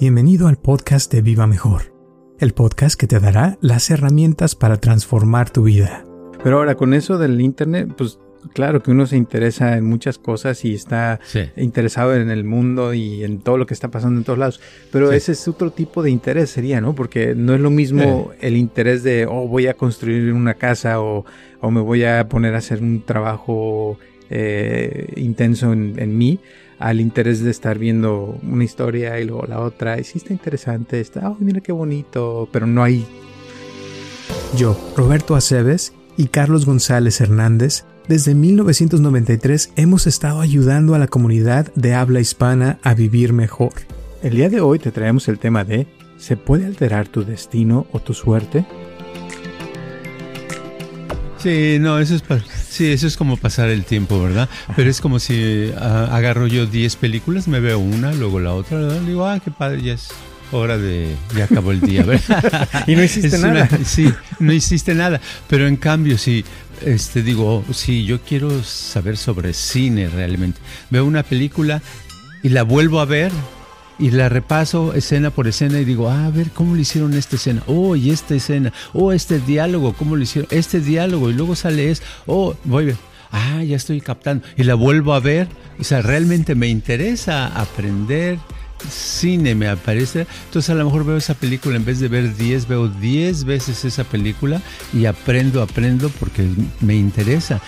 Bienvenido al podcast de Viva Mejor, el podcast que te dará las herramientas para transformar tu vida. Pero ahora con eso del Internet, pues claro que uno se interesa en muchas cosas y está interesado en el mundo y en todo lo que está pasando en todos lados. Pero ese es otro tipo de interés, sería, ¿no? Porque no es lo mismo el interés de, oh, voy a construir una casa o, o me voy a poner a hacer un trabajo eh, intenso en, mí al interés de estar viendo una historia y luego la otra. Y sí está interesante, está, oh, mira qué bonito, pero no hay. Yo, Roberto Aceves y Carlos González Hernández, desde 1993 hemos estado ayudando a la comunidad de habla hispana a vivir mejor. El día de hoy te traemos el tema de ¿se puede alterar tu destino o tu suerte? Sí, no, eso es, sí, eso es como pasar el tiempo, ¿verdad? Pero es como si ah, agarro yo 10 películas, me veo una, luego la otra, ¿verdad? digo, ah, qué padre, ya es hora de, ya acabó el día, ¿verdad? y no hiciste nada. sí, no hiciste nada. Pero en cambio, si este, digo, si yo quiero saber sobre cine realmente, veo una película y la vuelvo a ver, y la repaso escena por escena y digo, ah, a ver, ¿cómo le hicieron esta escena? Oh, y esta escena. Oh, este diálogo, ¿cómo lo hicieron? Este diálogo. Y luego sale es, oh, voy a ver. Ah, ya estoy captando. Y la vuelvo a ver. O sea, realmente me interesa aprender cine, me aparece. Entonces a lo mejor veo esa película, en vez de ver 10, veo 10 veces esa película y aprendo, aprendo porque me interesa.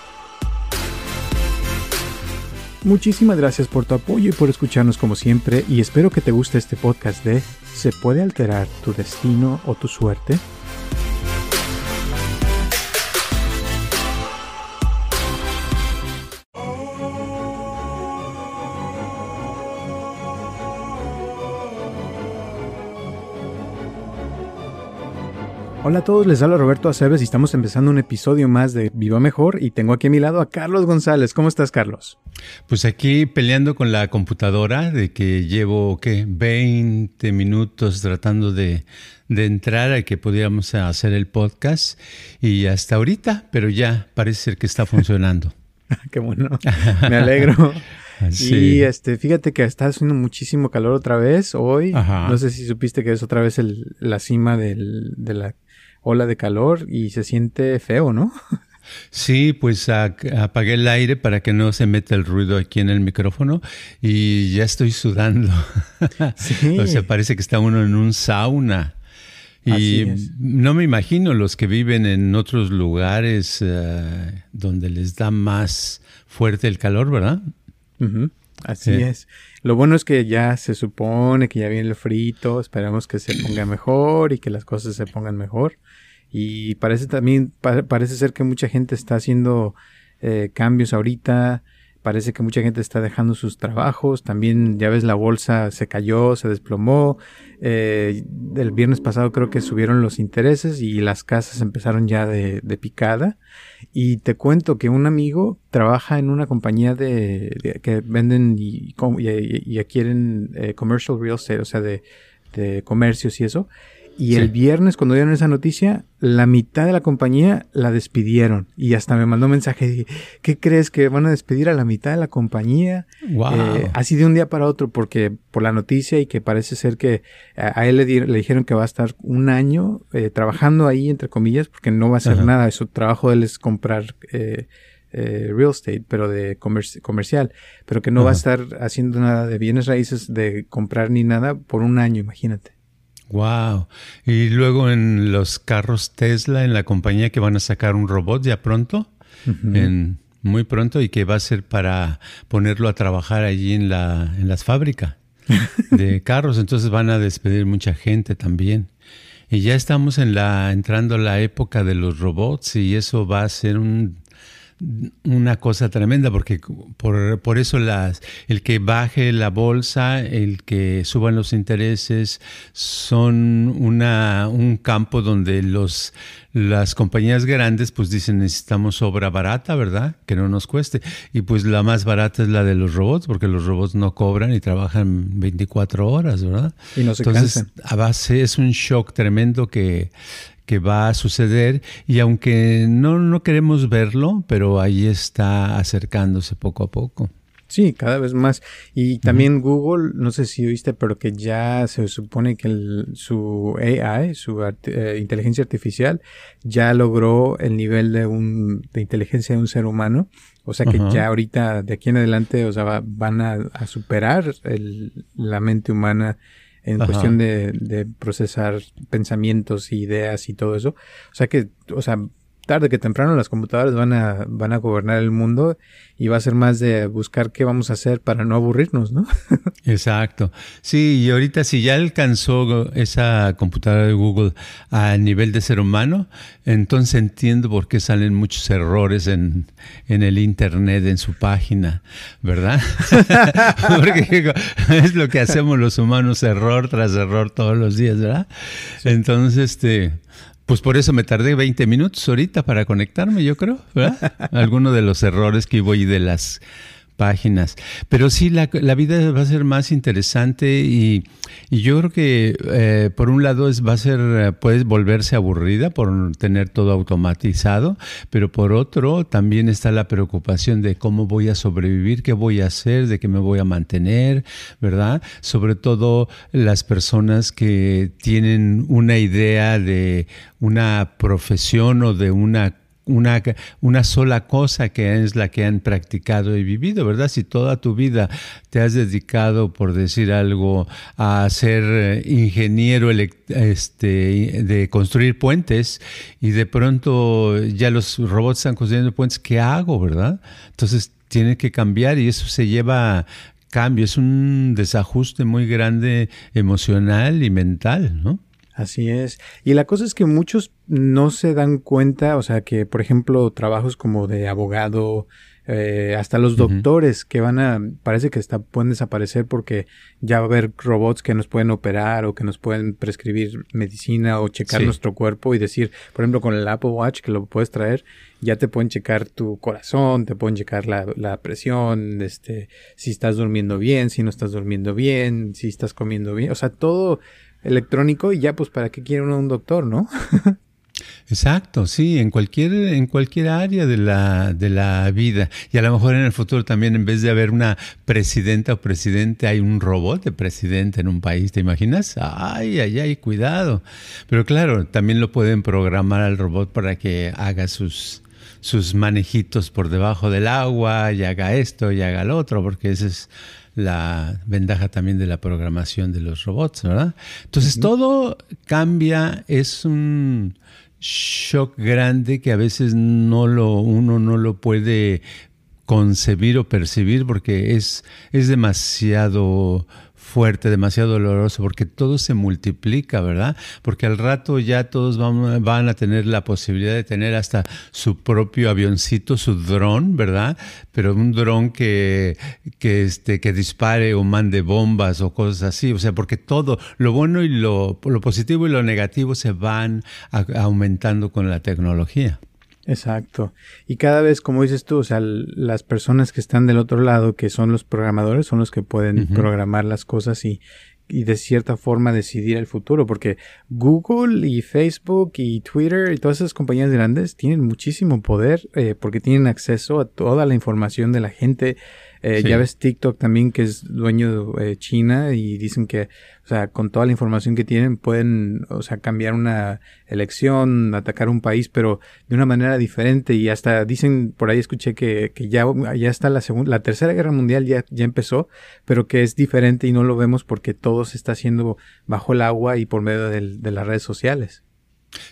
Muchísimas gracias por tu apoyo y por escucharnos como siempre y espero que te guste este podcast de ¿Se puede alterar tu destino o tu suerte? Hola a todos, les habla Roberto Aceves y estamos empezando un episodio más de Viva Mejor y tengo aquí a mi lado a Carlos González. ¿Cómo estás, Carlos? Pues aquí peleando con la computadora de que llevo, ¿qué? 20 minutos tratando de, de entrar a que pudiéramos hacer el podcast y hasta ahorita, pero ya parece ser que está funcionando. Qué bueno, me alegro. Y este, fíjate que está haciendo muchísimo calor otra vez hoy. No sé si supiste que es otra vez el, la cima del, de la ola de calor y se siente feo, ¿no? Sí, pues apagué el aire para que no se meta el ruido aquí en el micrófono y ya estoy sudando. Sí. o sea, parece que está uno en un sauna. Y no me imagino los que viven en otros lugares eh, donde les da más fuerte el calor, ¿verdad? Así es. Lo bueno es que ya se supone que ya viene el frito, esperamos que se ponga mejor y que las cosas se pongan mejor. Y parece también, parece ser que mucha gente está haciendo eh, cambios ahorita, parece que mucha gente está dejando sus trabajos, también ya ves la bolsa se cayó, se desplomó, eh, el viernes pasado creo que subieron los intereses y las casas empezaron ya de, picada. Y te cuento que un amigo trabaja en una compañía de, que venden y, adquieren eh, commercial real estate, o sea, de comercios y eso. Y el viernes, cuando dieron esa noticia, la mitad de la compañía la despidieron. Y hasta me mandó un mensaje. Dije, ¿qué crees que van a despedir a la mitad de la compañía? Wow. Eh, así de un día para otro, porque por la noticia y que parece ser que a, él le, le, dijeron que va a estar un año eh, trabajando ahí, entre comillas, porque no va a hacer nada. Su trabajo de él es comprar eh, real estate, pero de comercial, pero que no va a estar haciendo nada de bienes raíces, de comprar ni nada por un año, imagínate. Wow. Y luego en los carros Tesla, en la compañía que van a sacar un robot ya pronto, en, muy pronto, y que va a ser para ponerlo a trabajar allí en la, en las fábricas de carros. Entonces van a despedir mucha gente también. Y ya estamos en la, entrando la época de los robots y eso va a ser un una cosa tremenda porque por, por, eso las, el que baje la bolsa, el que suban los intereses son una, un campo donde los, las compañías grandes pues dicen necesitamos obra barata, ¿verdad? Que no nos cueste. Y pues la más barata es la de los robots porque los robots no cobran y trabajan 24 horas, ¿verdad? Y no se Entonces, a base es un shock tremendo que, que va a suceder y aunque no, no queremos verlo, pero ahí está acercándose poco a poco. Sí, cada vez más. Y también Google, no sé si oíste, pero que ya se supone que su AI, su eh, inteligencia artificial, ya logró el nivel de un de inteligencia de un ser humano. O sea que ya ahorita, de aquí en adelante, o sea, van a, superar la mente humana en cuestión de, de procesar pensamientos, ideas y todo eso. O sea que, o sea, tarde que temprano las computadoras van a, van a gobernar el mundo y va a ser más de buscar qué vamos a hacer para no aburrirnos, ¿no? Exacto. Sí, y ahorita si ya alcanzó esa computadora de Google a nivel de ser humano, entonces entiendo por qué salen muchos errores en, en el Internet, en su página, ¿verdad? Porque es lo que hacemos los humanos, error tras error todos los días, ¿verdad? Entonces, este pues por eso me tardé 20 minutos ahorita para conectarme, yo creo, ¿verdad? Alguno de los errores que voy de las páginas. Pero sí, la, vida va a ser más interesante y, yo creo que eh, por un lado es, va a ser, puede volverse aburrida por tener todo automatizado, pero por otro también está la preocupación de cómo voy a sobrevivir, qué voy a hacer, de qué me voy a mantener, ¿verdad? Sobre todo las personas que tienen una idea de una profesión o de una una, una sola cosa que es la que han practicado y vivido, ¿verdad? Si toda tu vida te has dedicado, por decir algo, a ser eh, ingeniero este, de construir puentes y de pronto ya los robots están construyendo puentes, ¿qué hago, verdad? Entonces tiene que cambiar y eso se lleva cambio, es un desajuste muy grande emocional y mental, ¿no? Así es. Y la cosa es que muchos no se dan cuenta, o sea, que por ejemplo trabajos como de abogado, eh, hasta los doctores que van a, parece que está, pueden desaparecer porque ya va a haber robots que nos pueden operar o que nos pueden prescribir medicina o checar nuestro cuerpo y decir, por ejemplo, con el Apple Watch que lo puedes traer, ya te pueden checar tu corazón, te pueden checar la, la presión, este, si estás durmiendo bien, si no estás durmiendo bien, si estás comiendo bien, o sea, todo electrónico y ya pues para qué quiere uno un doctor, ¿no? Exacto, sí, en cualquier, en cualquier área de la, de la vida. Y a lo mejor en el futuro también, en vez de haber una presidenta o presidente, hay un robot de presidente en un país, ¿te imaginas? Ay, ay, ay, cuidado. Pero claro, también lo pueden programar al robot para que haga sus, sus manejitos por debajo del agua y haga esto y haga lo otro, porque ese es la ventaja también de la programación de los robots, ¿verdad? Entonces todo cambia, es un shock grande que a veces no lo, uno no lo puede concebir o percibir porque es, es demasiado fuerte, demasiado doloroso, porque todo se multiplica, ¿verdad? Porque al rato ya todos van, van a tener la posibilidad de tener hasta su propio avioncito, su dron, ¿verdad? Pero un dron que, que, este, que dispare o mande bombas o cosas así, o sea, porque todo, lo bueno y lo, lo positivo y lo negativo se van aumentando con la tecnología. Exacto. Y cada vez, como dices tú, o sea, las personas que están del otro lado, que son los programadores, son los que pueden programar las cosas y, y de cierta forma decidir el futuro, porque Google y Facebook y Twitter y todas esas compañías grandes tienen muchísimo poder eh, porque tienen acceso a toda la información de la gente eh, ya ves TikTok también que es dueño de eh, China y dicen que, o sea, con toda la información que tienen pueden, o sea, cambiar una elección, atacar un país, pero de una manera diferente y hasta dicen, por ahí escuché que, que ya, ya está la segunda, la tercera guerra mundial ya, ya empezó, pero que es diferente y no lo vemos porque todo se está haciendo bajo el agua y por medio de las redes sociales.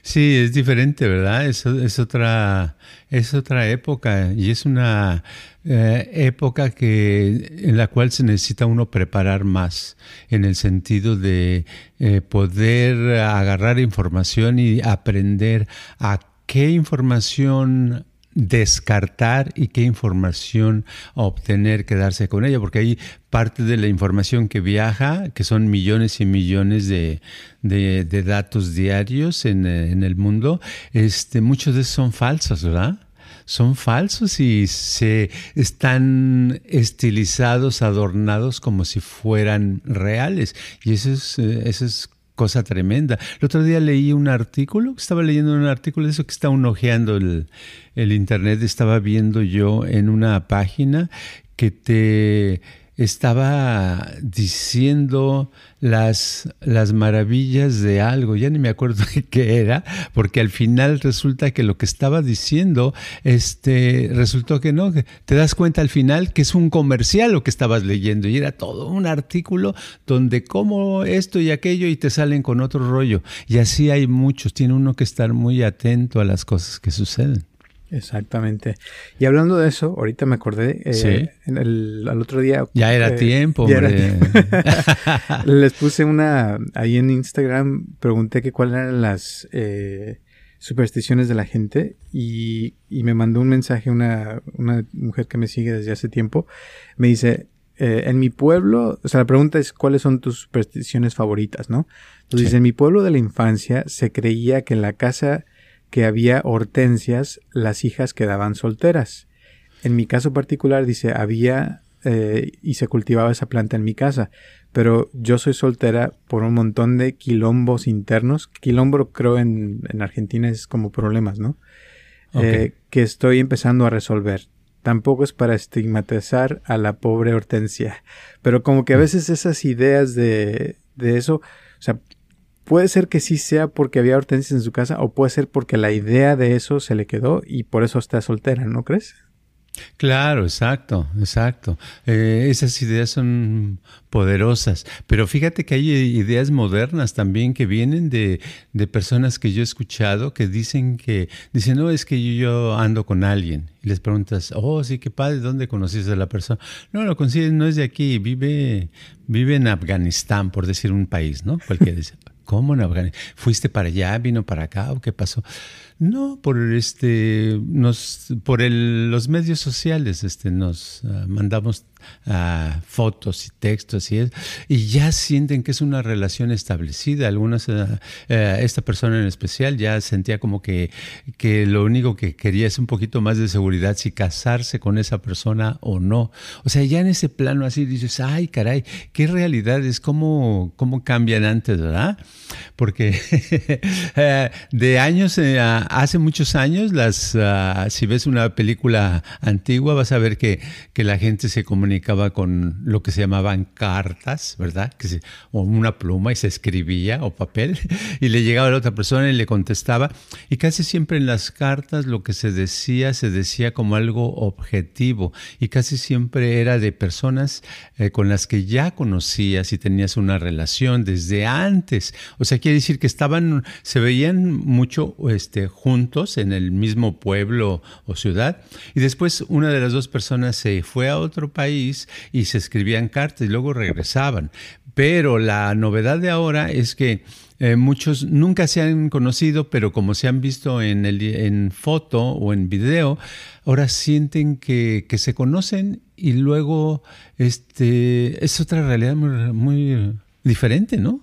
Sí, es diferente, ¿verdad? Es, otra, es otra época y es una eh, época que, en la cual se necesita uno preparar más, en el sentido de eh, poder agarrar información y aprender a qué información descartar y qué información obtener, quedarse con ella, porque hay parte de la información que viaja, que son millones y millones de, de, datos diarios en, en, el mundo, este, muchos de esos son falsos, ¿verdad? Son falsos y se están estilizados, adornados como si fueran reales. Y eso es, eh, eso es cosa tremenda. El otro día leí un artículo, estaba leyendo un artículo de eso que está unojeando el, el internet, estaba viendo yo en una página que te estaba diciendo las, las maravillas de algo, ya ni me acuerdo qué era, porque al final resulta que lo que estaba diciendo, este, resultó que no, te das cuenta al final que es un comercial lo que estabas leyendo y era todo un artículo donde como esto y aquello y te salen con otro rollo. Y así hay muchos, tiene uno que estar muy atento a las cosas que suceden. Exactamente. Y hablando de eso, ahorita me acordé, eh, en el, al otro día... Ya era eh, tiempo, Les puse una, ahí en Instagram, pregunté que cuáles eran las eh, supersticiones de la gente y, y, me mandó un mensaje una, una mujer que me sigue desde hace tiempo. Me dice, en mi pueblo, o sea, la pregunta es cuáles son tus supersticiones favoritas, ¿no? Entonces, en mi pueblo de la infancia se creía que en la casa que había hortensias, las hijas quedaban solteras. En mi caso particular dice, había eh, y se cultivaba esa planta en mi casa, pero yo soy soltera por un montón de quilombos internos. Quilombo creo en, en Argentina es como problemas, ¿no? Eh, que estoy empezando a resolver. Tampoco es para estigmatizar a la pobre Hortensia, pero como que a mm. veces esas ideas de, de eso, o sea, Puede ser que sí sea porque había hortensias en su casa o puede ser porque la idea de eso se le quedó y por eso está soltera, ¿no crees? Claro, exacto, exacto. Eh, esas ideas son poderosas, pero fíjate que hay ideas modernas también que vienen de, de, personas que yo he escuchado que dicen que, dicen, no, es que yo, ando con alguien. Y les preguntas, oh, sí, qué padre, ¿dónde conociste a la persona? No, lo consigues, no es de aquí, vive, vive en Afganistán, por decir un país, ¿no? Cualquiera dice. ¿Cómo en Afganistán? ¿Fuiste para allá? ¿Vino para acá? ¿O qué pasó? No, por este, nos, por el, los medios sociales, este, nos ah, mandamos uh, fotos y textos y, es, y ya sienten que es una relación establecida. Algunas, uh, esta persona en especial ya sentía como que, que lo único que quería es un poquito más de seguridad si casarse con esa persona o no. O sea, ya en ese plano así dices, ay, caray, qué realidades, cómo, cómo cambian antes, ¿verdad? Porque de años a hace muchos años, las, ah, si ves una película antigua, vas a ver que, que, la gente se comunicaba con lo que se llamaban cartas, ¿verdad? Que se, o una pluma y se escribía o papel y le llegaba a la otra persona y le contestaba. Y casi siempre en las cartas lo que se decía se decía como algo objetivo y casi siempre era de personas eh, con las que ya conocías y tenías una relación desde antes. O sea, quiere decir que estaban, se veían mucho este, juntos en el mismo pueblo o ciudad y después una de las dos personas se fue a otro país y se escribían cartas y luego regresaban. Pero la novedad de ahora es que eh, muchos nunca se han conocido, pero como se han visto en, el, en foto o en video, ahora sienten que, que se conocen y luego este, es otra realidad muy, muy diferente, ¿no?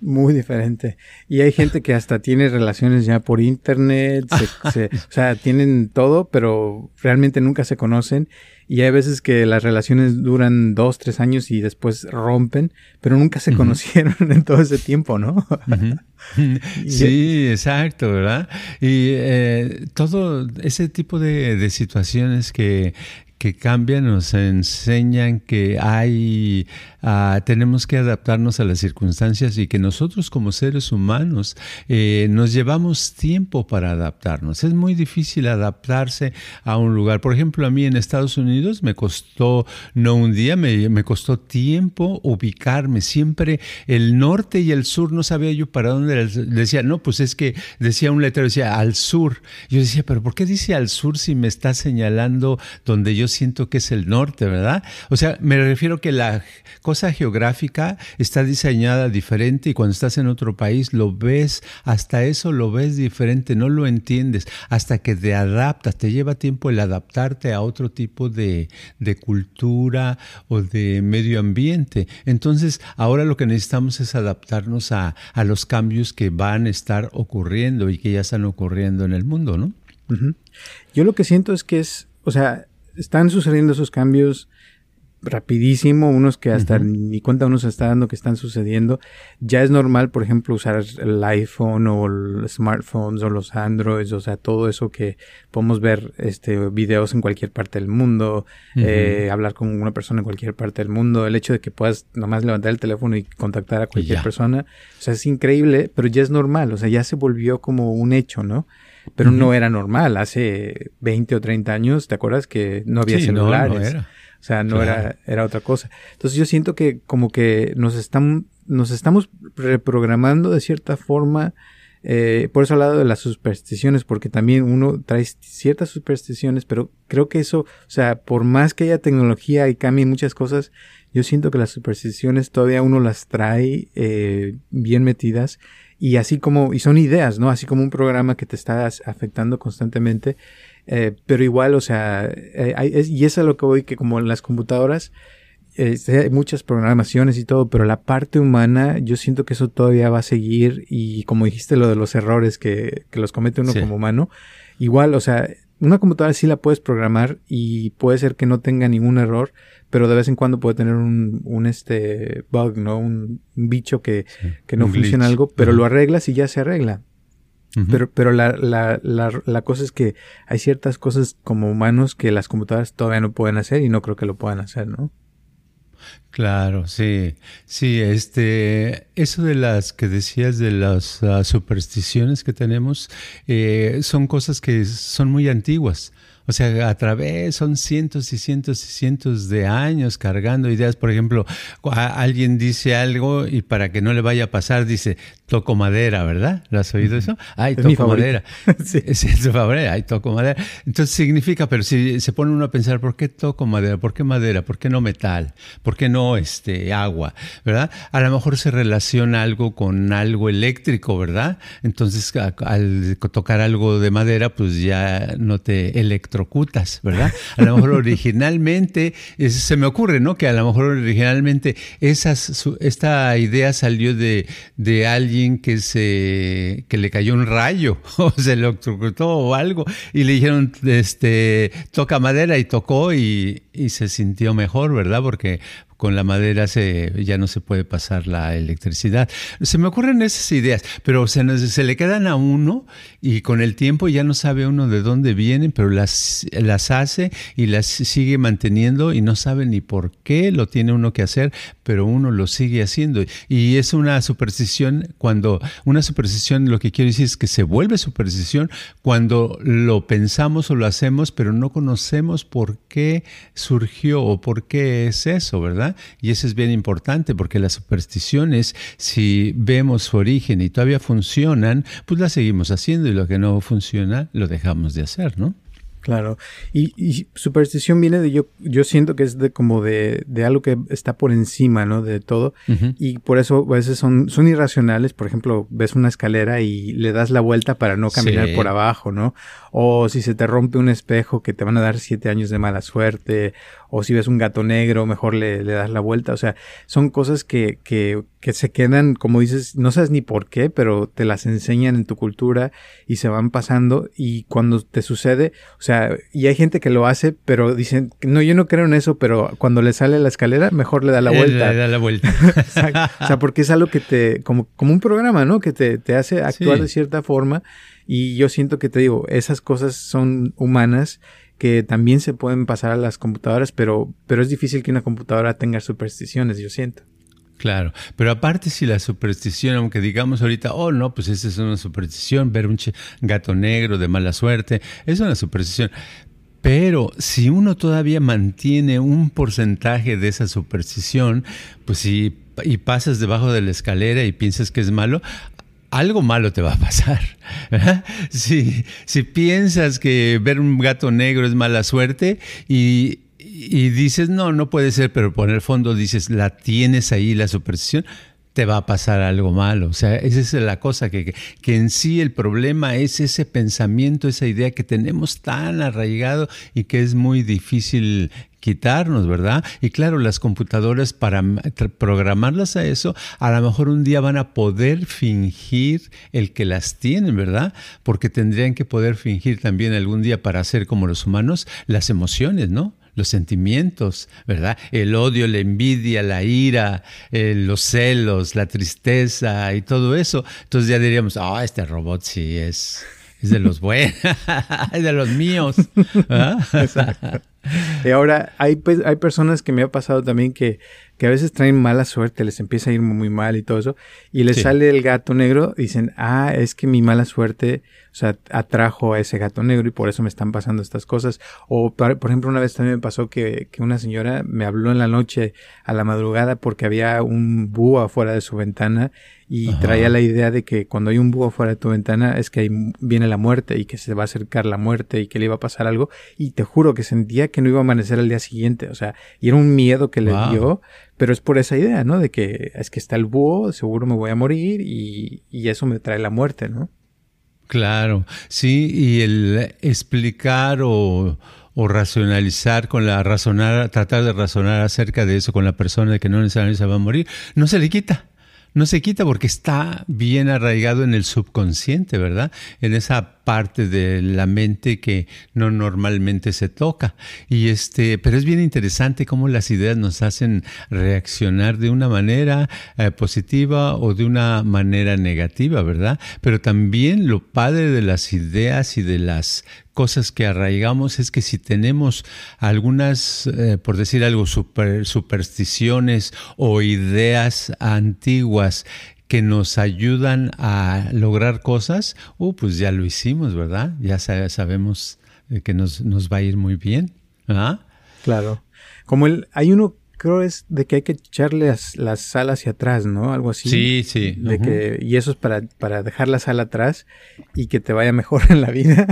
Muy diferente. Y hay gente que hasta tiene relaciones ya por internet, o sea, tienen todo, pero realmente nunca se conocen. Y hay veces que las relaciones duran dos, tres años y después rompen, pero nunca se conocieron en todo ese tiempo, ¿no? sí, exacto, ¿verdad? Y eh, todo ese tipo de, de situaciones que, que cambian nos enseñan que hay Ah, tenemos que adaptarnos a las circunstancias y que nosotros como seres humanos eh, nos llevamos tiempo para adaptarnos. Es muy difícil adaptarse a un lugar. Por ejemplo, a mí en Estados Unidos me costó, no un día, me, me costó tiempo ubicarme. Siempre el norte y el sur no sabía yo para dónde. Decía, no, pues es que decía un letrero, decía al sur. Yo decía, pero ¿por qué dice al sur si me está señalando donde yo siento que es el norte, verdad? O sea, me refiero que la cosa geográfica está diseñada diferente y cuando estás en otro país lo ves, hasta eso lo ves diferente, no lo entiendes, hasta que te adaptas, te lleva tiempo el adaptarte a otro tipo de, de cultura o de medio ambiente. Entonces, ahora lo que necesitamos es adaptarnos a, a los cambios que van a estar ocurriendo y que ya están ocurriendo en el mundo, ¿no? Yo lo que siento es que es, o sea, están sucediendo esos cambios rapidísimo, unos que hasta ni cuenta uno se está dando que están sucediendo. Ya es normal, por ejemplo, usar el iPhone o los smartphones o los Androids, o sea, todo eso que podemos ver este videos en cualquier parte del mundo, eh, hablar con una persona en cualquier parte del mundo, el hecho de que puedas nomás levantar el teléfono y contactar a cualquier persona, o sea, es increíble, pero ya es normal, o sea, ya se volvió como un hecho, ¿no? Pero no era normal. Hace 20 o 30 años, ¿te acuerdas que no había celulares? era. O sea, no era, era otra cosa. Entonces yo siento que como que nos están, nos estamos reprogramando de cierta forma. Eh, por eso al lado de las supersticiones, porque también uno trae ciertas supersticiones, pero creo que eso, o sea, por más que haya tecnología y cambien muchas cosas, yo siento que las supersticiones todavía uno las trae eh, bien metidas y así como, y son ideas, ¿no? Así como un programa que te está afectando constantemente, eh, pero igual, o sea, eh, y eso es lo que voy, que como en las computadoras, eh, hay muchas programaciones y todo, pero la parte humana, yo siento que eso todavía va a seguir y como dijiste lo de los errores que, que los comete uno como humano, igual, o sea, una computadora sí la puedes programar y puede ser que no tenga ningún error, pero de vez en cuando puede tener un, un este bug, ¿no? Un, bicho que, que no funciona algo, pero lo arreglas y ya se arregla. Pero, pero la, la, la, la, cosa es que hay ciertas cosas como humanos que las computadoras todavía no pueden hacer y no creo que lo puedan hacer, ¿no? Claro, sí, sí, este, eso de las que decías de las supersticiones que tenemos, eh, son cosas que son muy antiguas. O sea, a través son cientos y cientos y cientos de años cargando ideas. Por ejemplo, alguien dice algo y para que no le vaya a pasar dice, toco madera, ¿verdad? ¿Lo has oído eso? Ay, toco madera. sí. Es su favorito, ay, toco madera. Entonces significa, pero si se pone uno a pensar, ¿por qué toco madera? ¿Por qué madera? ¿Por qué no metal? ¿Por qué no este, agua? ¿Verdad? A lo mejor se relaciona algo con algo eléctrico, ¿verdad? Entonces, al tocar algo de madera, pues ya no te electro ¿verdad? A lo mejor originalmente, se me ocurre, ¿no? Que a lo mejor originalmente esta idea salió de, de alguien que se que le cayó un rayo o se electrocutó o algo y le dijeron, este, toca madera y tocó y, y se sintió mejor, ¿verdad? Porque con la madera se, ya no se puede pasar la electricidad. Se me ocurren esas ideas, pero se, se, le quedan a uno y con el tiempo ya no sabe uno de dónde vienen, pero las, las hace y las sigue manteniendo y no sabe ni por qué lo tiene uno que hacer, pero uno lo sigue haciendo. Y es una superstición cuando, una superstición lo que quiero decir es que se vuelve superstición cuando lo pensamos o lo hacemos, pero no conocemos por qué surgió o por qué es eso, ¿verdad? Y eso es bien importante porque las supersticiones, si vemos su origen y todavía funcionan, pues las seguimos haciendo y lo que no funciona lo dejamos de hacer, ¿no? Claro. Y, superstición viene de yo, yo siento que es de como de, de algo que está por encima, ¿no? De todo. Y por eso a veces son, son irracionales. Por ejemplo, ves una escalera y le das la vuelta para no caminar por abajo, ¿no? O si se te rompe un espejo que te van a dar siete años de mala suerte. O si ves un gato negro, mejor le, le das la vuelta. O sea, son cosas que, que, que se quedan, como dices, no sabes ni por qué, pero te las enseñan en tu cultura y se van pasando y cuando te sucede, o sea, y hay gente que lo hace, pero dicen, no, yo no creo en eso, pero cuando le sale la escalera, mejor le da la vuelta. Le da la vuelta. o sea, porque es algo que te, como, como un programa, ¿no? Que te, te hace actuar de cierta forma y yo siento que te digo, esas cosas son humanas que también se pueden pasar a las computadoras, pero, pero es difícil que una computadora tenga supersticiones, yo siento. Claro, pero aparte si la superstición, aunque digamos ahorita, oh no, pues esa es una superstición, ver un gato negro de mala suerte, es una superstición. Pero si uno todavía mantiene un porcentaje de esa superstición, pues si y pasas debajo de la escalera y piensas que es malo, algo malo te va a pasar. Si, si piensas que ver un gato negro es mala suerte y y dices, no, no puede ser, pero por el fondo dices, la tienes ahí, la superstición, te va a pasar algo malo. O sea, esa es la cosa, que, que, en sí el problema es ese pensamiento, esa idea que tenemos tan arraigado y que es muy difícil quitarnos, ¿verdad? Y claro, las computadoras para programarlas a eso, a lo mejor un día van a poder fingir el que las tienen, ¿verdad? Porque tendrían que poder fingir también algún día para hacer como los humanos las emociones, ¿no? los sentimientos, ¿verdad? El odio, la envidia, la ira, eh, los celos, la tristeza y todo eso. Entonces ya diríamos, ah, este robot sí es, de los buenos, es de los míos. Exacto. Y ahora hay, pues, hay personas que me ha pasado también que que a veces traen mala suerte, les empieza a ir muy mal y todo eso, y les sale el gato negro, dicen, ah, es que mi mala suerte, o sea, atrajo a ese gato negro y por eso me están pasando estas cosas. O, por ejemplo, una vez también me pasó que, que una señora me habló en la noche a la madrugada porque había un búho afuera de su ventana y traía la idea de que cuando hay un búho fuera de tu ventana es que ahí viene la muerte y que se va a acercar la muerte y que le iba a pasar algo y te juro que sentía que no iba a amanecer al día siguiente, o sea, y era un miedo que le dio, pero es por esa idea, ¿no? De que es que está el búho, seguro me voy a morir y, y eso me trae la muerte, ¿no? Claro, sí, y el explicar o, o racionalizar con la razonar, tratar de razonar acerca de eso con la persona de que no necesariamente se va a morir, no se le quita no se quita porque está bien arraigado en el subconsciente, ¿verdad? En esa parte de la mente que no normalmente se toca. Y este, pero es bien interesante cómo las ideas nos hacen reaccionar de una manera eh, positiva o de una manera negativa, ¿verdad? Pero también lo padre de las ideas y de las cosas que arraigamos es que si tenemos algunas, eh, por decir algo, supersticiones o ideas antiguas que nos ayudan a lograr cosas, uh, pues ya lo hicimos, ¿verdad? Ya sabemos eh, que nos, nos va a ir muy bien. Claro. Como el, hay uno creo es de que hay que echarle las, las sal hacia atrás, ¿no? Algo así. Sí, sí. De que, y eso es para, para dejar la sal atrás y que te vaya mejor en la vida.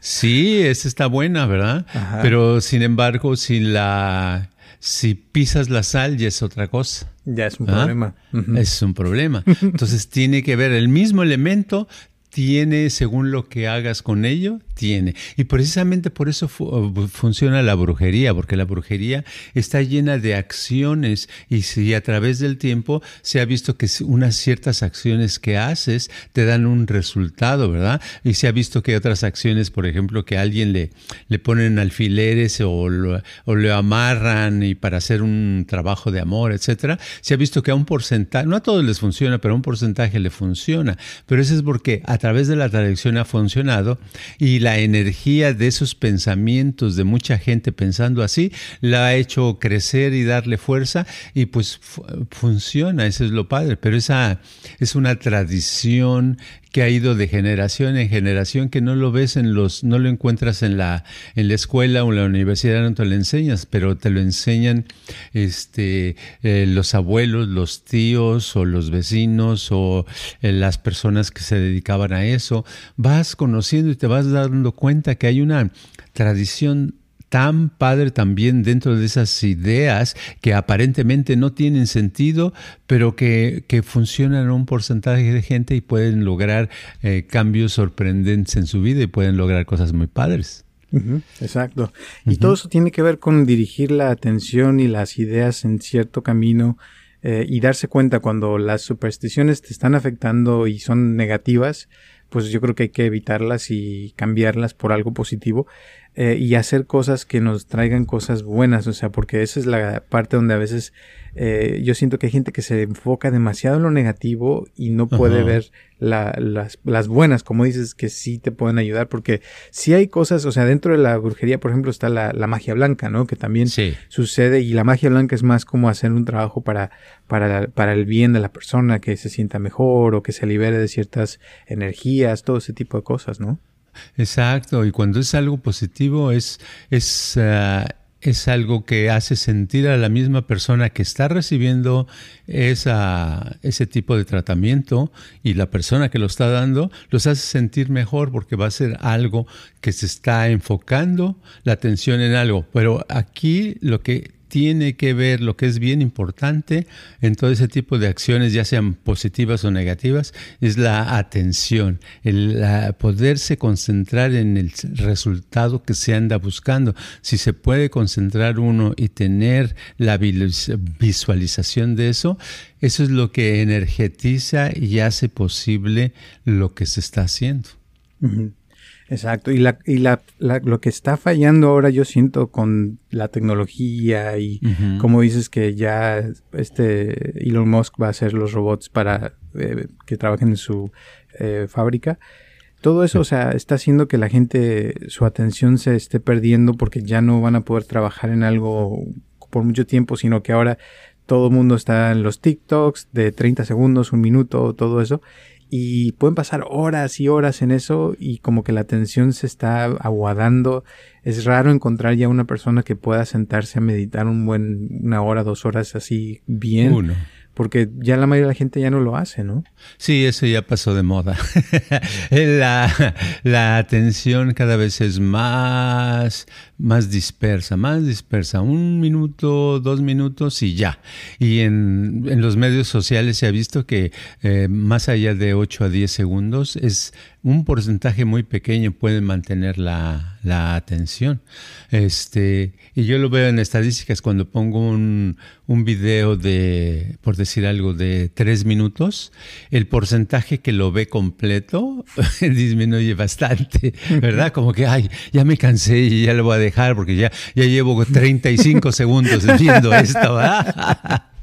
sí, esa está buena, ¿verdad? Pero sin embargo, si la si pisas la sal ya es otra cosa. Ya es un problema. Es un problema. Entonces tiene que ver el mismo elemento, tiene, según lo que hagas con ello, tiene. Y precisamente por eso funciona la brujería, porque la brujería está llena de acciones y si a través del tiempo se ha visto que unas ciertas acciones que haces te dan un resultado, ¿verdad? Y se ha visto que otras acciones, por ejemplo, que a alguien le, le ponen alfileres o lo, o lo amarran y para hacer un trabajo de amor, etcétera, se ha visto que a un porcentaje, no a todos les funciona, pero a un porcentaje le funciona. Pero eso es porque a través de la tradición ha funcionado y la energía de esos pensamientos de mucha gente pensando así la ha hecho crecer y darle fuerza y pues funciona, eso es lo padre, pero esa es una tradición que ha ido de generación en generación que no lo ves en los no lo encuentras en la en la escuela o en la universidad no te lo enseñas pero te lo enseñan este eh, los abuelos los tíos o los vecinos o eh, las personas que se dedicaban a eso. Vas conociendo y te vas dando cuenta que hay una tradición tan padre también dentro de esas ideas que aparentemente no tienen sentido, pero que, funcionan en un porcentaje de gente y pueden lograr eh, cambios sorprendentes en su vida y pueden lograr cosas muy padres. exacto. Y todo eso tiene que ver con dirigir la atención y las ideas en cierto camino eh, y darse cuenta cuando las supersticiones te están afectando y son negativas, pues yo creo que hay que evitarlas y cambiarlas por algo positivo. Eh, y hacer cosas que nos traigan cosas buenas, o sea, porque esa es la parte donde a veces eh, yo siento que hay gente que se enfoca demasiado en lo negativo y no puede ver las, las, buenas, como dices, que sí te pueden ayudar, porque si hay cosas, o sea, dentro de la brujería, por ejemplo, está la, la magia blanca, ¿no? Que también sucede y la magia blanca es más como hacer un trabajo para, para, para el bien de la persona, que se sienta mejor o que se libere de ciertas energías, todo ese tipo de cosas, ¿no? Exacto, y cuando es algo positivo es, es, ah, es algo que hace sentir a la misma persona que está recibiendo esa, ese tipo de tratamiento y la persona que lo está dando, los hace sentir mejor porque va a ser algo que se está enfocando la atención en algo. Pero aquí lo que tiene que ver lo que es bien importante en todo ese tipo de acciones, ya sean positivas o negativas, es la atención, el poderse concentrar en el resultado que se anda buscando. Si se puede concentrar uno y tener la visualización de eso, eso es lo que energetiza y hace posible lo que se está haciendo. Exacto, y, la, y la, lo que está fallando ahora yo siento con la tecnología y como dices que ya este Elon Musk va a hacer los robots para eh, que trabajen en su eh, fábrica, todo eso, o sea, está haciendo que la gente, su atención se esté perdiendo porque ya no van a poder trabajar en algo por mucho tiempo, sino que ahora todo el mundo está en los TikToks de 30 segundos, un minuto, todo eso y pueden pasar horas y horas en eso y como que la atención se está aguadando. Es raro encontrar ya una persona que pueda sentarse a meditar un buen, una hora, dos horas así bien. Porque ya la mayoría de la gente ya no lo hace, ¿no? Sí, eso ya pasó de moda. la, la, atención cada vez es más, más dispersa, más dispersa. Un minuto, dos minutos y ya. Y en, en los medios sociales se ha visto que eh, más allá de 8 a 10 segundos es un porcentaje muy pequeño puede mantener la, la, atención. Este, y yo lo veo en estadísticas cuando pongo un, un video de, por decir algo, de tres minutos, el porcentaje que lo ve completo disminuye bastante, ¿verdad? Como que, ay, ya me cansé y ya lo voy a dejar porque ya, ya llevo 35 segundos viendo esto, ¿verdad?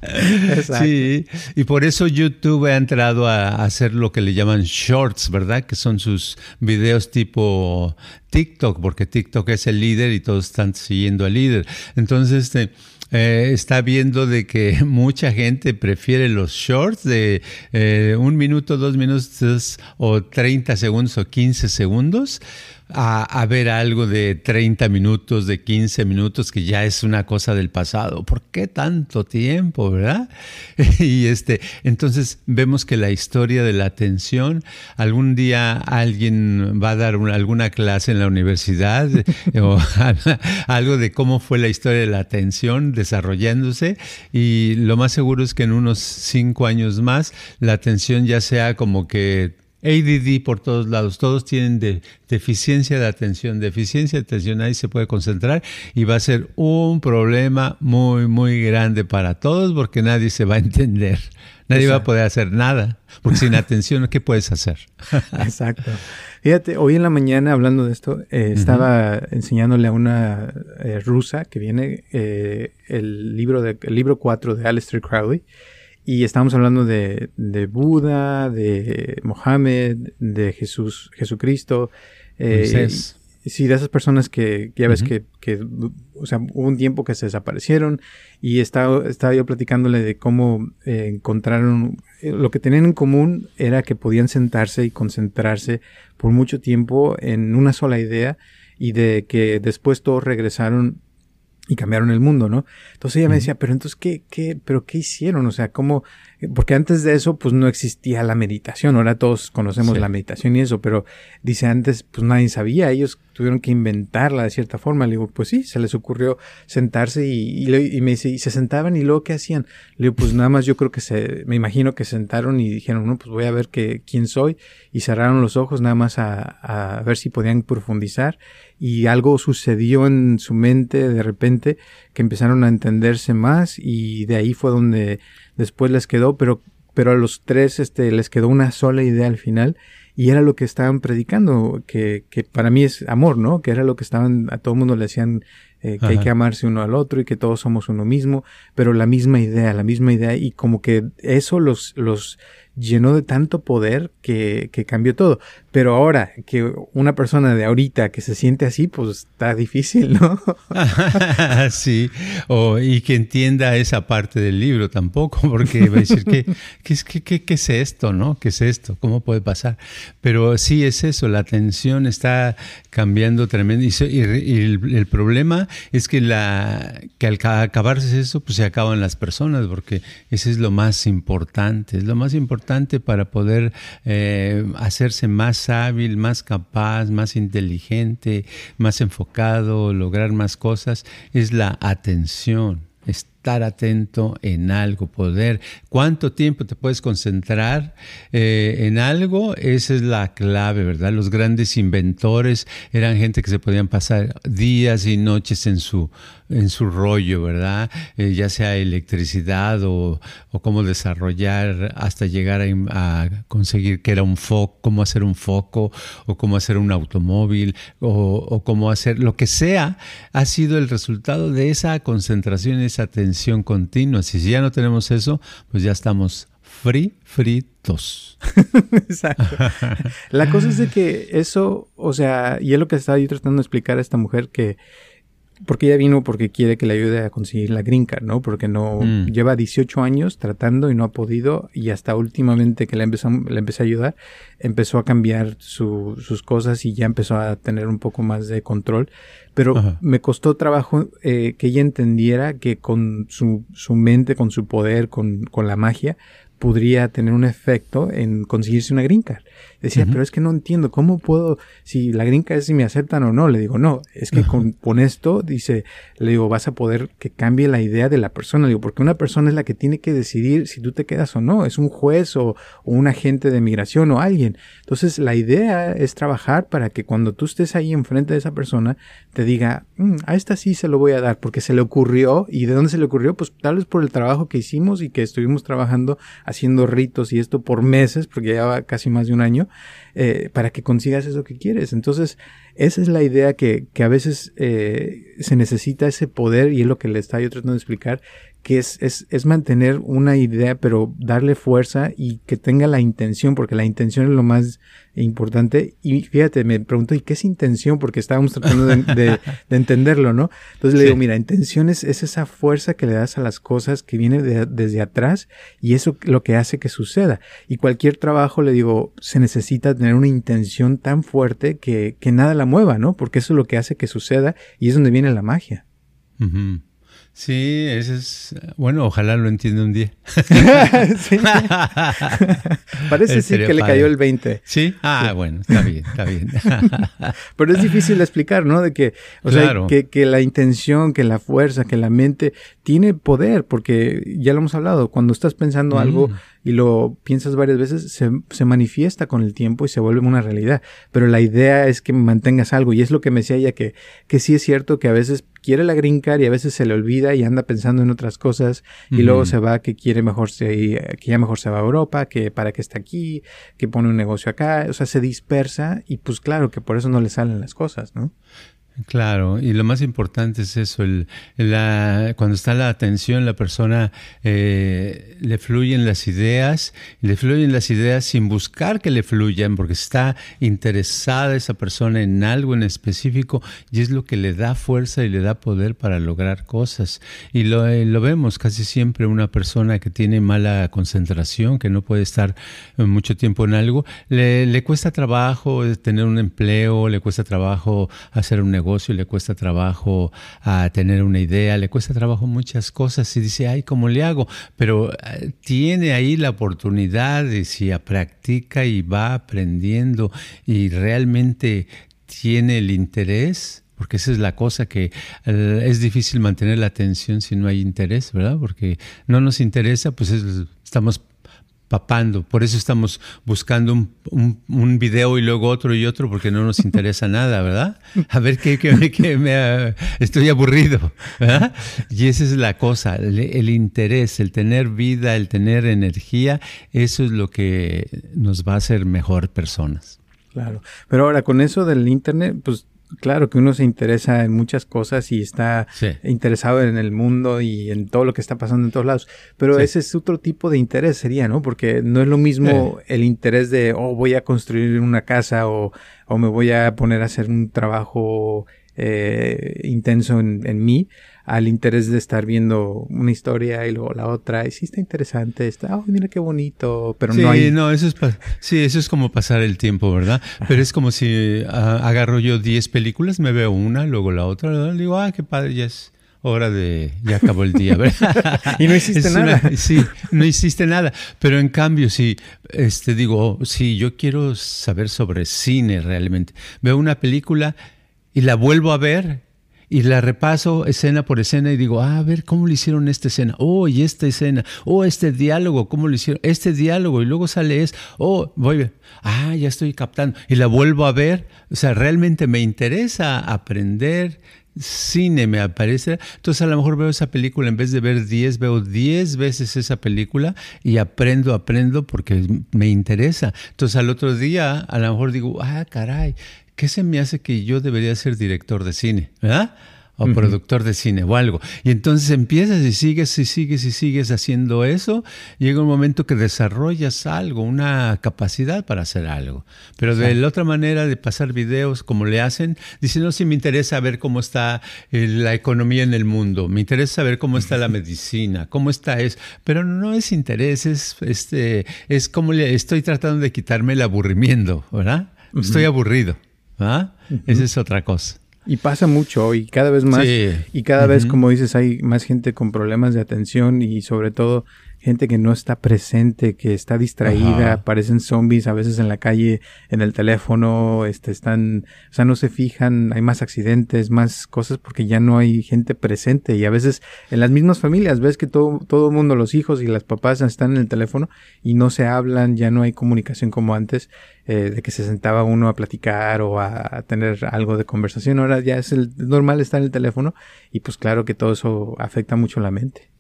Sí, y por eso YouTube ha entrado a hacer lo que le llaman shorts, ¿verdad? Que son sus videos tipo TikTok, porque TikTok es el líder y todos están siguiendo al líder. Entonces, este, eh, está viendo de que mucha gente prefiere los shorts de eh, un minuto, dos minutos o 30 segundos o 15 segundos a, ver algo de 30 minutos, de 15 minutos, que ya es una cosa del pasado. ¿Por qué tanto tiempo, verdad? y este, entonces vemos que la historia de la atención, algún día alguien va a dar alguna clase en la universidad o algo de cómo fue la historia de la atención desarrollándose y lo más seguro es que en unos cinco años más la atención ya sea como que ADD por todos lados, todos tienen deficiencia de atención, deficiencia de atención, ahí se puede concentrar y va a ser un problema muy, muy grande para todos porque nadie se va a entender, nadie va a poder hacer nada, porque sin atención, ¿qué puedes hacer? Exacto. Fíjate, hoy en la mañana hablando de esto, eh, estaba enseñándole a una eh, rusa que viene eh, el libro de, el libro 4 de Aleister Crowley y estamos hablando de, de Buda, de Mohammed, de Jesús, Jesucristo. Eh, sí, de esas personas que, ya ves que, que, o sea, hubo un tiempo que se desaparecieron y estaba, estaba yo platicándole de cómo eh, encontraron, eh, lo que tenían en común era que podían sentarse y concentrarse por mucho tiempo en una sola idea y de que después todos regresaron y cambiaron el mundo, ¿no? Entonces ella me decía, pero entonces, ¿qué, qué, pero qué hicieron? O sea, ¿cómo? Porque antes de eso, pues no existía la meditación. Ahora todos conocemos la meditación y eso, pero dice antes, pues nadie sabía. Ellos tuvieron que inventarla de cierta forma. Le digo, pues sí, se les ocurrió sentarse y, y, me dice, y se sentaban y luego, ¿qué hacían? Le digo, pues nada más yo creo que se, me imagino que sentaron y dijeron, no, pues voy a ver que, quién soy. Y cerraron los ojos nada más a, a ver si podían profundizar. Y algo sucedió en su mente de repente que empezaron a entenderse más y de ahí fue donde después les quedó, pero, pero a los tres este, les quedó una sola idea al final y era lo que estaban predicando, que, que para mí es amor, ¿no? Que era lo que estaban, a todo el mundo le decían eh, que hay que amarse uno al otro y que todos somos uno mismo, pero la misma idea, la misma idea y como que eso los, los llenó de tanto poder que, que, cambió todo. Pero ahora que una persona de ahorita que se siente así, pues está difícil, ¿no? sí, o, y que entienda esa parte del libro tampoco, porque va a decir, ¿qué, qué, qué, qué es esto, no? ¿Qué es esto? ¿Cómo puede pasar? Pero sí es eso, la atención está cambiando tremendo. Y, el, problema es que, la, que al acabarse eso, pues se acaban las personas, porque ese es lo más importante, es lo más importante para poder eh, hacerse más hábil, más capaz, más inteligente, más enfocado, lograr más cosas, es la atención. Estar atento en algo, poder, cuánto tiempo te puedes concentrar eh, en algo, esa es la clave, ¿verdad? Los grandes inventores eran gente que se podían pasar días y noches en su, en su rollo, ¿verdad? Eh, ya sea electricidad o, cómo desarrollar hasta llegar a, conseguir que era un foco, cómo hacer un foco o cómo hacer un automóvil o, o cómo hacer lo que sea, ha sido el resultado de esa concentración, esa atención continua. Si ya no tenemos eso, pues ya estamos free, fritos. Exacto. La cosa es de que eso, o sea, y es lo que estaba yo tratando de explicar a esta mujer que porque ella vino porque quiere que le ayude a conseguir la green card, ¿no? Porque no mm. lleva 18 años tratando y no ha podido y hasta últimamente que le, empezó, le empecé a ayudar, empezó a cambiar sus cosas y ya empezó a tener un poco más de control. Pero me costó trabajo eh, que ella entendiera que con su, su mente, con su poder, con, con la magia, podría tener un efecto en conseguirse una green card. Decía, pero es que no entiendo, ¿cómo puedo, si la gringa es si me aceptan o no? Le digo, no, es que con, esto, dice, le digo, vas a poder que cambie la idea de la persona. Le digo, porque una persona es la que tiene que decidir si tú te quedas o no. Es un juez o, un agente de migración o alguien. Entonces, la idea es trabajar para que cuando tú estés ahí enfrente de esa persona, te diga, mm, a esta sí se lo voy a dar, porque se le ocurrió. ¿Y de dónde se le ocurrió? Pues tal vez por el trabajo que hicimos y que estuvimos trabajando haciendo ritos y esto por meses, porque lleva casi más de un año. Eh, para que consigas eso que quieres. Entonces, esa es la idea que, que a veces eh, se necesita ese poder y es lo que le estaba yo tratando de explicar, que es, es, es, mantener una idea, pero darle fuerza y que tenga la intención, porque la intención es lo más importante. Y fíjate, me pregunto, ¿y qué es intención? Porque estábamos tratando de, de, entenderlo, ¿no? Entonces le digo, mira, intención es, es, esa fuerza que le das a las cosas que viene desde atrás y eso lo que hace que suceda. Y cualquier trabajo, le digo, se necesita tener una intención tan fuerte que, que nada la mueva, ¿no? Porque eso es lo que hace que suceda y es donde viene la magia. Sí, ese es. Bueno, ojalá lo entienda un día. Parece sí que le cayó el 20. Sí. Ah, bueno, está bien, está bien. Pero es difícil de explicar, ¿no? De que, o sea, que, que, la intención, que la fuerza, que la mente tiene poder, porque ya lo hemos hablado, cuando estás pensando algo mm. Y lo piensas varias veces, se, se, manifiesta con el tiempo y se vuelve una realidad. Pero la idea es que mantengas algo, y es lo que me decía ella, que, que sí es cierto que a veces quiere la green card y a veces se le olvida y anda pensando en otras cosas y luego se va que quiere mejor se, que ya mejor se va a Europa, que para que está aquí, que pone un negocio acá, o sea, se dispersa y pues claro que por eso no le salen las cosas, ¿no? Claro, y lo más importante es eso, el, la, cuando está la atención, la persona eh, le fluyen las ideas, le fluyen las ideas sin buscar que le fluyan, porque está interesada esa persona en algo en específico y es lo que le da fuerza y le da poder para lograr cosas. Y lo, eh, vemos casi siempre una persona que tiene mala concentración, que no puede estar eh, mucho tiempo en algo, le, le cuesta trabajo tener un empleo, le cuesta trabajo hacer un negocio negocio, le cuesta trabajo a tener una idea, le cuesta trabajo muchas cosas y dice, ay, ¿cómo le hago? Pero eh, tiene ahí la oportunidad de si practica y va aprendiendo y realmente tiene el interés, porque esa es la cosa que es difícil mantener la atención si no hay interés, ¿verdad? Porque no nos interesa, pues estamos papando. Por eso estamos buscando un, un, video y luego otro y otro porque no nos interesa nada, ¿verdad? A ver qué, qué, me, estoy aburrido. ¿verdad? Y esa es la cosa, el, interés, el tener vida, el tener energía, eso es lo que nos va a hacer mejor personas. Claro. Pero ahora con eso del Internet, pues claro que uno se interesa en muchas cosas y está interesado en el mundo y en todo lo que está pasando en todos lados. Pero ese es otro tipo de interés, sería, ¿no? Porque no es lo mismo el interés de, oh, voy a construir una casa o, o me voy a poner a hacer un trabajo eh, intenso en, en mí al interés de estar viendo una historia y luego la otra. Y sí está interesante, está, oh, mira qué bonito, pero no hay... no, eso es, sí, eso es como pasar el tiempo, ¿verdad? Pero es como si ah, agarro yo 10 películas, me veo una, luego la otra, digo, ah, qué padre, ya es hora de, ya acabó el día, ¿verdad? y no hiciste nada. sí, no hiciste nada. Pero en cambio, si, este, digo, si yo quiero saber sobre cine realmente, veo una película y la vuelvo a ver y la repaso escena por escena y digo, ah, a ver, ¿cómo le hicieron esta escena? Oh, y esta escena. Oh, este diálogo, ¿cómo lo hicieron? Este diálogo. Y luego sale es, oh, voy, ah, ya estoy captando. Y la vuelvo a ver. O sea, realmente me interesa aprender cine, me aparece. Entonces a lo mejor veo esa película, en vez de ver 10, veo 10 veces esa película y aprendo, aprendo porque me interesa. Entonces al otro día a lo mejor digo, ah, caray, ¿qué se me hace que yo debería ser director de cine? ¿Verdad? o productor de cine o algo. Y entonces empiezas y sigues y sigues y sigues haciendo eso, llega un momento que desarrollas algo, una capacidad para hacer algo. Pero de la otra manera de pasar videos como le hacen, dicen, no, si me interesa ver cómo está eh, la economía en el mundo, me interesa saber cómo está la medicina, cómo está eso, pero no es interés, es, este, es como le estoy tratando de quitarme el aburrimiento, ¿verdad? Estoy aburrido. ¿Ah? Esa es otra cosa. Y pasa mucho y cada vez más. Y cada vez, como dices, hay más gente con problemas de atención y sobre todo gente que no está presente, que está distraída, aparecen zombies a veces en la calle, en el teléfono, este, están, o sea, no se fijan, hay más accidentes, más cosas porque ya no hay gente presente. Y a veces en las mismas familias ves que todo, todo el mundo, los hijos y las papás están en el teléfono y no se hablan, ya no hay comunicación como antes, eh, de que se sentaba uno a platicar o a, tener algo de conversación, ahora ya es el normal estar en el teléfono y pues claro que todo eso afecta mucho la mente.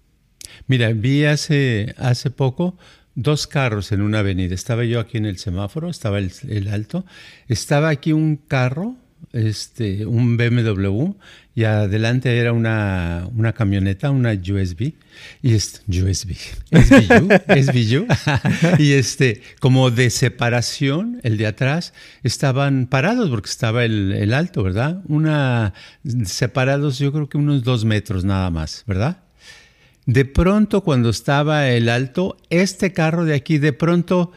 Mira, vi hace, hace poco dos carros en una avenida. Estaba yo aquí en el semáforo, estaba el, alto. Estaba aquí un carro, este, un BMW, y adelante era una, una camioneta, una USB. Y es USB, SVU, y este, como de separación, el de atrás, estaban parados porque estaba el, el alto, ¿verdad? Una, separados yo creo que unos dos metros nada más, ¿verdad? De pronto, cuando estaba el alto, este carro de aquí de pronto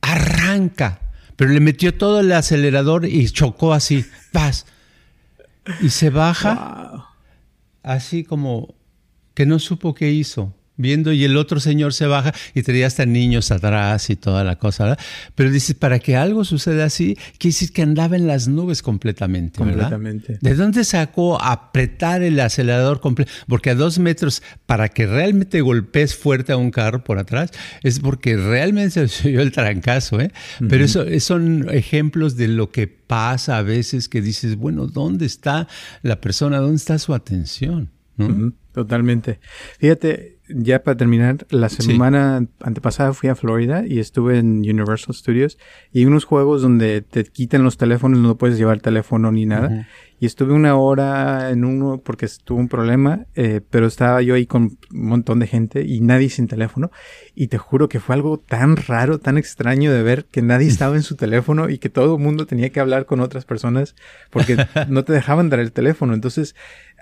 arranca, pero le metió todo el acelerador y chocó así, paz. Y se baja, así como que no supo qué hizo viendo y el otro señor se baja y traía hasta niños atrás y toda la cosa, ¿verdad? Pero dice, para que algo suceda así, quiere decir que andaba en las nubes completamente, ¿verdad? Completamente. ¿De dónde sacó apretar el acelerador completo? Porque a dos metros, para que realmente golpees fuerte a un carro por atrás, es porque realmente se dio el trancazo, ¿eh? Pero eso son ejemplos de lo que pasa a veces que dices, bueno, ¿dónde está la persona? ¿Dónde está su atención? Totalmente. Fíjate, ya para terminar, la semana antepasada fui a Florida y estuve en Universal Studios y unos juegos donde te quitan los teléfonos, no puedes llevar teléfono ni nada. Y estuve una hora en uno porque tuvo un problema, eh, pero estaba yo ahí con un montón de gente y nadie sin teléfono. Y te juro que fue algo tan raro, tan extraño de ver que nadie estaba en su teléfono y que todo el mundo tenía que hablar con otras personas porque no te dejaban dar el teléfono. Entonces,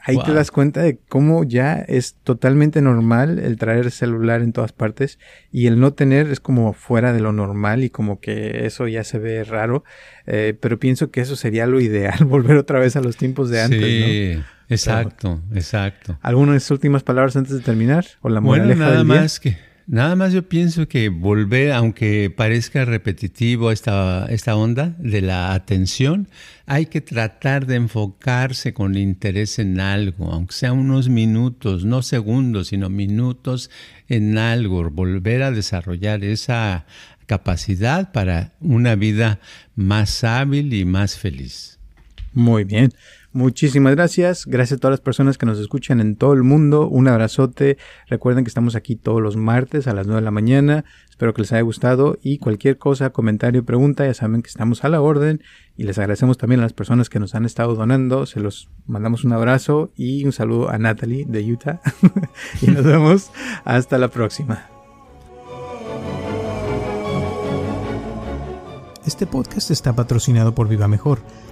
ahí te das cuenta de cómo ya es totalmente normal el traer celular en todas partes y el no tener es como fuera de lo normal y como que eso ya se ve raro, eh, pero pienso que eso sería lo ideal, volver otra vez a los tiempos de antes. Sí, exacto, exacto. ¿Algunas últimas palabras antes de terminar? ¿O la bueno, nada más que Nada más yo pienso que volver, aunque parezca repetitivo esta, esta onda de la atención, hay que tratar de enfocarse con interés en algo, aunque sea unos minutos, no segundos, sino minutos en algo, volver a desarrollar esa capacidad para una vida más hábil y más feliz. Muy bien. Muchísimas gracias. Gracias a todas las personas que nos escuchan en todo el mundo. Un abrazote. Recuerden que estamos aquí todos los martes a las 9 de la mañana. Espero que les haya gustado y cualquier cosa, comentario, pregunta, ya saben que estamos a la orden y les agradecemos también a las personas que nos han estado donando. Se los mandamos un abrazo y un saludo a Natalie de Utah. y nos vemos hasta la próxima. Este podcast está patrocinado por Viva Mejor